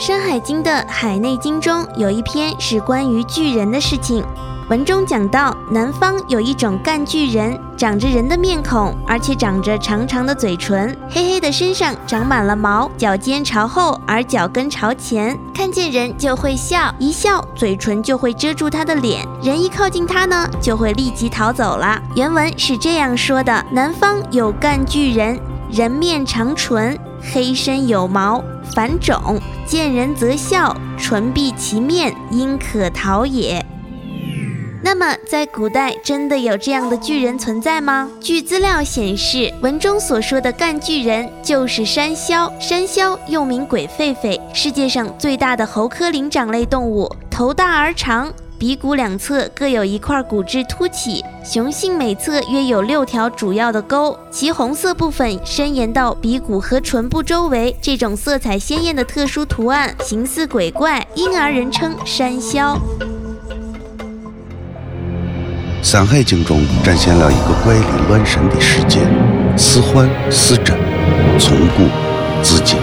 山海经》的《海内经》中有一篇是关于巨人的事情。文中讲到，南方有一种干巨人，长着人的面孔，而且长着长长的嘴唇，黑黑的身上长满了毛，脚尖朝后，而脚跟朝前，看见人就会笑，一笑嘴唇就会遮住他的脸，人一靠近他呢，就会立即逃走了。原文是这样说的：南方有干巨人，人面长唇，黑身有毛。反种见人则笑，唇闭其面，应可逃也。那么，在古代真的有这样的巨人存在吗？据资料显示，文中所说的干巨人就是山魈。山魈又名鬼狒狒，世界上最大的猴科灵长类动物，头大而长。鼻骨两侧各有一块骨质凸起，雄性每侧约有六条主要的沟，其红色部分伸延到鼻骨和唇部周围。这种色彩鲜艳的特殊图案，形似鬼怪，因而人称山魈。《山海经》中展现了一个怪力乱神的世界，似幻似真，从古至今。